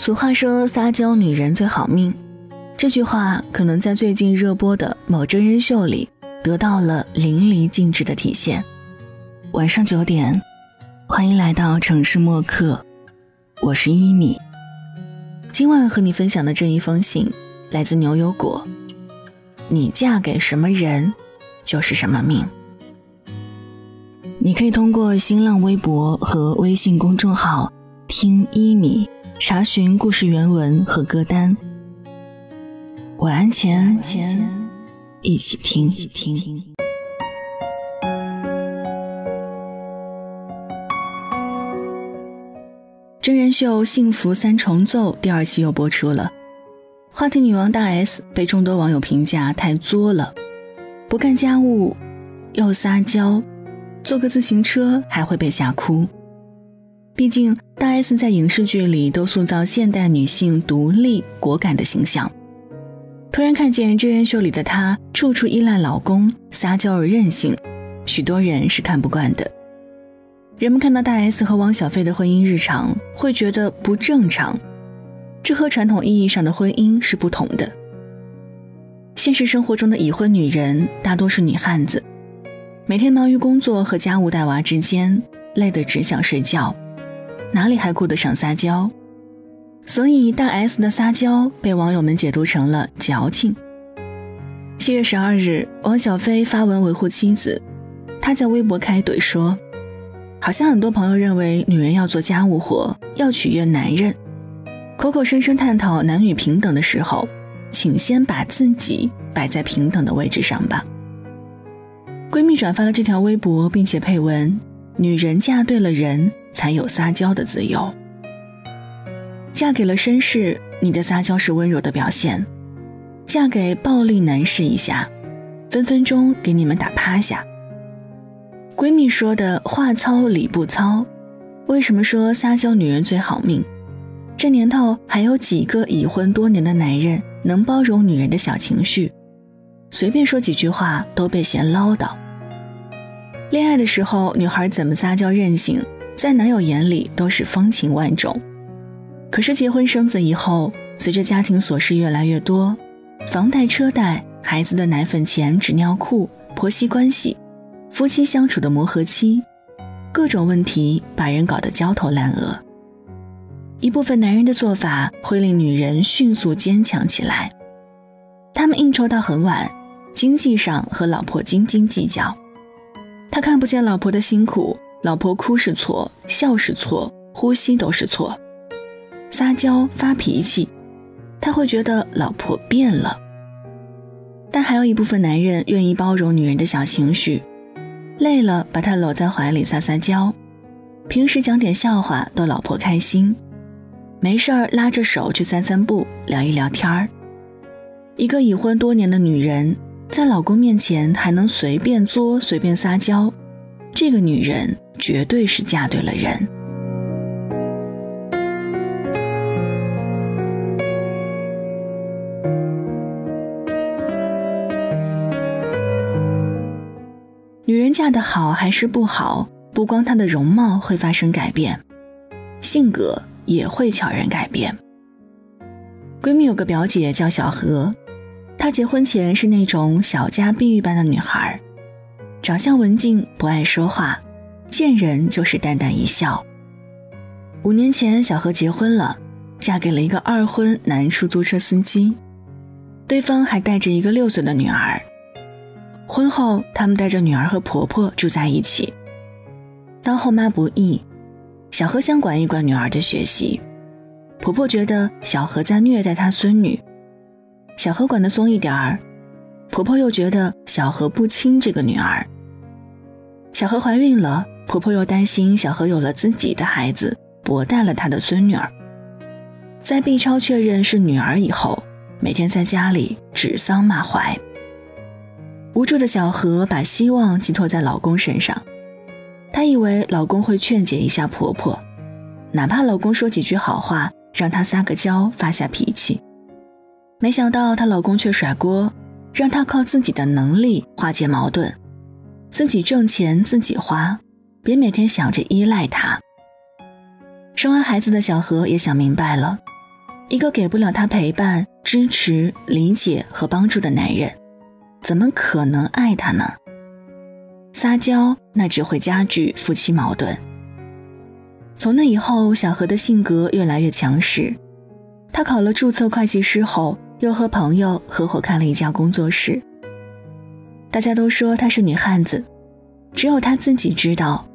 俗话说“撒娇女人最好命”，这句话可能在最近热播的某真人秀里得到了淋漓尽致的体现。晚上九点，欢迎来到城市默客，我是一米。今晚和你分享的这一封信来自牛油果。你嫁给什么人，就是什么命。你可以通过新浪微博和微信公众号“听一米”。查询故事原文和歌单。晚安前，一起听。一起听。真人秀《幸福三重奏》第二期又播出了，话题女王大 S 被众多网友评价太作了，不干家务，又撒娇，坐个自行车还会被吓哭。毕竟，大 S 在影视剧里都塑造现代女性独立果敢的形象。突然看见真人秀里的她处处依赖老公，撒娇而任性，许多人是看不惯的。人们看到大 S 和汪小菲的婚姻日常，会觉得不正常，这和传统意义上的婚姻是不同的。现实生活中的已婚女人大多是女汉子，每天忙于工作和家务带娃之间，累得只想睡觉。哪里还顾得上撒娇？所以大 S 的撒娇被网友们解读成了矫情。七月十二日，王小飞发文维护妻子，他在微博开怼说：“好像很多朋友认为女人要做家务活，要取悦男人，口口声声探讨男女平等的时候，请先把自己摆在平等的位置上吧。”闺蜜转发了这条微博，并且配文：“女人嫁对了人。”才有撒娇的自由。嫁给了绅士，你的撒娇是温柔的表现；嫁给暴力男士一下，分分钟给你们打趴下。闺蜜说的话糙理不糙，为什么说撒娇女人最好命？这年头还有几个已婚多年的男人能包容女人的小情绪？随便说几句话都被嫌唠叨。恋爱的时候，女孩怎么撒娇任性？在男友眼里都是风情万种，可是结婚生子以后，随着家庭琐事越来越多，房贷车贷、孩子的奶粉钱、纸尿裤、婆媳关系、夫妻相处的磨合期，各种问题把人搞得焦头烂额。一部分男人的做法会令女人迅速坚强起来，他们应酬到很晚，经济上和老婆斤斤计较，他看不见老婆的辛苦。老婆哭是错，笑是错，呼吸都是错。撒娇发脾气，他会觉得老婆变了。但还有一部分男人愿意包容女人的小情绪，累了把她搂在怀里撒撒娇，平时讲点笑话逗老婆开心，没事儿拉着手去散散步，聊一聊天儿。一个已婚多年的女人，在老公面前还能随便作、随便撒娇，这个女人。绝对是嫁对了人。女人嫁得好还是不好，不光她的容貌会发生改变，性格也会悄然改变。闺蜜有个表姐叫小何，她结婚前是那种小家碧玉般的女孩，长相文静，不爱说话。见人就是淡淡一笑。五年前，小何结婚了，嫁给了一个二婚男出租车司机，对方还带着一个六岁的女儿。婚后，他们带着女儿和婆婆住在一起。当后妈不易，小何想管一管女儿的学习，婆婆觉得小何在虐待她孙女，小何管得松一点儿，婆婆又觉得小何不亲这个女儿。小何怀孕了。婆婆又担心小何有了自己的孩子，薄待了她的孙女儿。在 B 超确认是女儿以后，每天在家里指桑骂槐。无助的小何把希望寄托在老公身上，她以为老公会劝解一下婆婆，哪怕老公说几句好话，让她撒个娇发下脾气。没想到她老公却甩锅，让她靠自己的能力化解矛盾，自己挣钱自己花。别每天想着依赖他。生完孩子的小何也想明白了，一个给不了她陪伴、支持、理解和帮助的男人，怎么可能爱她呢？撒娇那只会加剧夫妻矛盾。从那以后，小何的性格越来越强势。他考了注册会计师后，又和朋友合伙开了一家工作室。大家都说她是女汉子，只有她自己知道，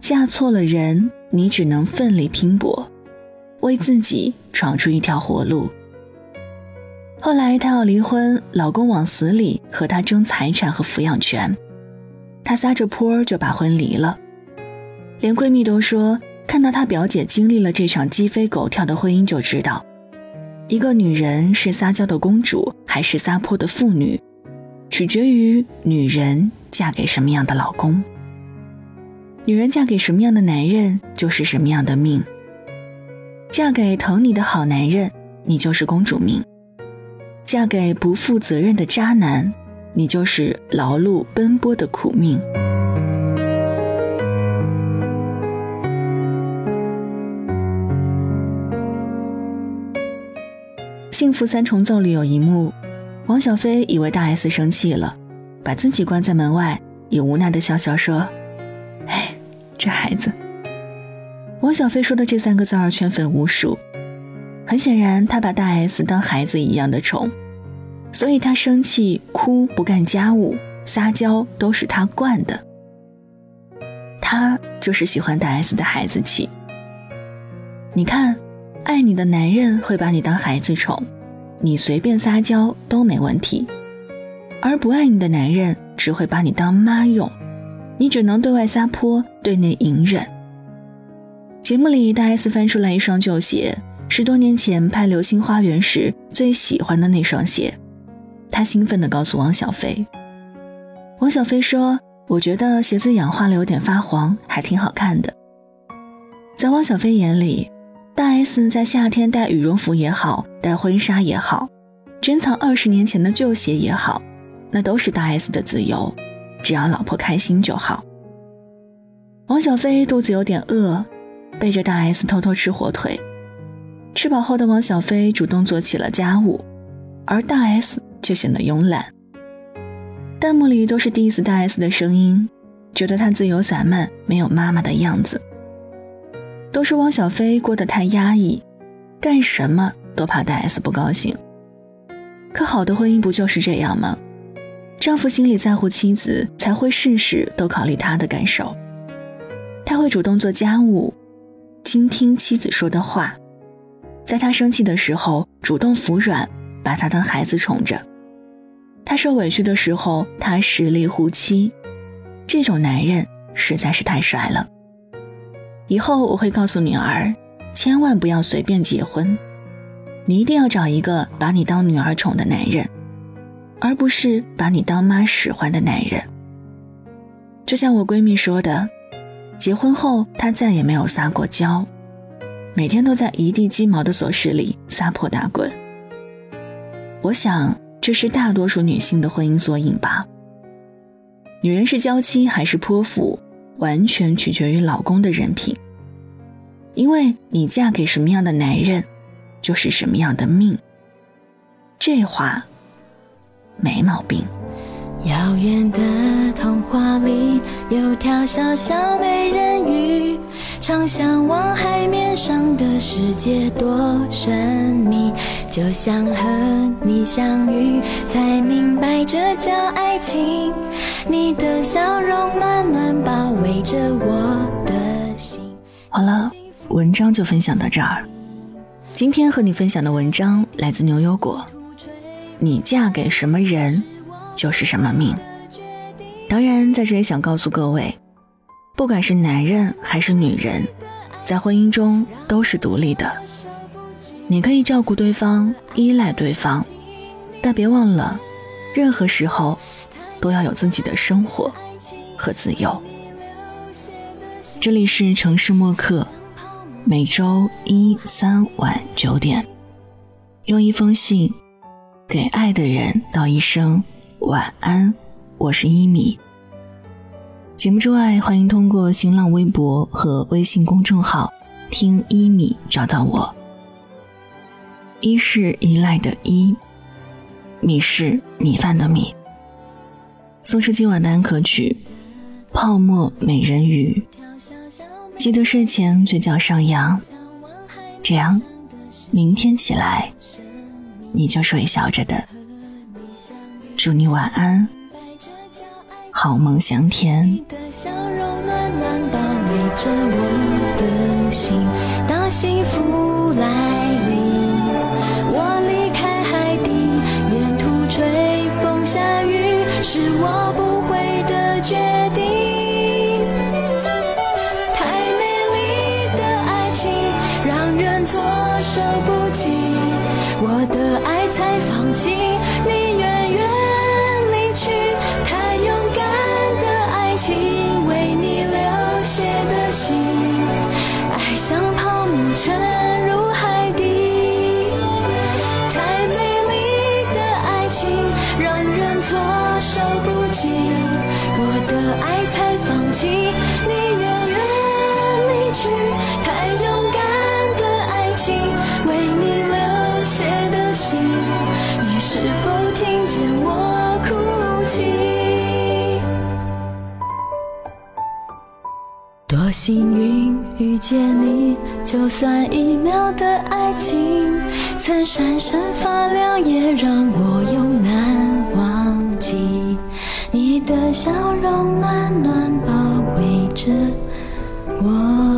嫁错了人，你只能奋力拼搏。为自己闯出一条活路。后来她要离婚，老公往死里和她争财产和抚养权，她撒着泼就把婚离了。连闺蜜都说，看到她表姐经历了这场鸡飞狗跳的婚姻，就知道，一个女人是撒娇的公主还是撒泼的妇女，取决于女人嫁给什么样的老公。女人嫁给什么样的男人，就是什么样的命。嫁给疼你的好男人，你就是公主命；嫁给不负责任的渣男，你就是劳碌奔波的苦命。《幸福三重奏》里有一幕，王小飞以为大 S 生气了，把自己关在门外，也无奈的笑笑说：“哎，这孩子。”王小飞说的这三个字儿圈粉无数，很显然他把大 S 当孩子一样的宠，所以他生气、哭、不干家务、撒娇都是他惯的。他就是喜欢大 S 的孩子气。你看，爱你的男人会把你当孩子宠，你随便撒娇都没问题；而不爱你的男人只会把你当妈用，你只能对外撒泼，对内隐忍。节目里，大 S 翻出来一双旧鞋，十多年前拍《流星花园》时最喜欢的那双鞋。她兴奋地告诉王小飞。王小飞说：“我觉得鞋子氧化了，有点发黄，还挺好看的。”在王小飞眼里，大 S 在夏天戴羽绒服也好，戴婚纱也好，珍藏二十年前的旧鞋也好，那都是大 S 的自由，只要老婆开心就好。王小飞肚子有点饿。背着大 S 偷偷吃火腿，吃饱后的王小飞主动做起了家务，而大 S 却显得慵懒。弹幕里都是 diss 大 S 的声音，觉得她自由散漫，没有妈妈的样子。都说汪小菲过得太压抑，干什么都怕大 S 不高兴。可好的婚姻不就是这样吗？丈夫心里在乎妻子，才会事事都考虑她的感受。他会主动做家务。倾听妻子说的话，在他生气的时候主动服软，把他当孩子宠着；他受委屈的时候，他实力护妻。这种男人实在是太帅了。以后我会告诉女儿，千万不要随便结婚，你一定要找一个把你当女儿宠的男人，而不是把你当妈使唤的男人。就像我闺蜜说的。结婚后，他再也没有撒过娇，每天都在一地鸡毛的琐事里撒泼打滚。我想，这是大多数女性的婚姻缩影吧。女人是娇妻还是泼妇，完全取决于老公的人品。因为你嫁给什么样的男人，就是什么样的命。这话没毛病。遥远的童话里有条小小美人鱼，常向往海面上的世界多神秘。就像和你相遇，才明白这叫爱情。你的笑容暖暖包围着我的心。好了，文章就分享到这儿。今天和你分享的文章来自牛油果。你嫁给什么人？就是什么命。当然，在这里想告诉各位，不管是男人还是女人，在婚姻中都是独立的。你可以照顾对方，依赖对方，但别忘了，任何时候都要有自己的生活和自由。这里是城市默客，每周一、三晚九点，用一封信给爱的人道一声。晚安，我是一米。节目之外，欢迎通过新浪微博和微信公众号“听一米”找到我。依是依赖的依，米是米饭的米。宋诗今晚的安可曲，泡沫美人鱼。记得睡前嘴角上扬，这样明天起来你就是微笑着的。祝你晚安，好梦香甜，你的笑容暖暖包围着我的心。当幸福来临，我离开海底，沿途吹风下雨，是我不会的决定。多幸运遇见你，就算一秒的爱情，曾闪闪发亮，也让我永难忘记。你的笑容暖暖包围着我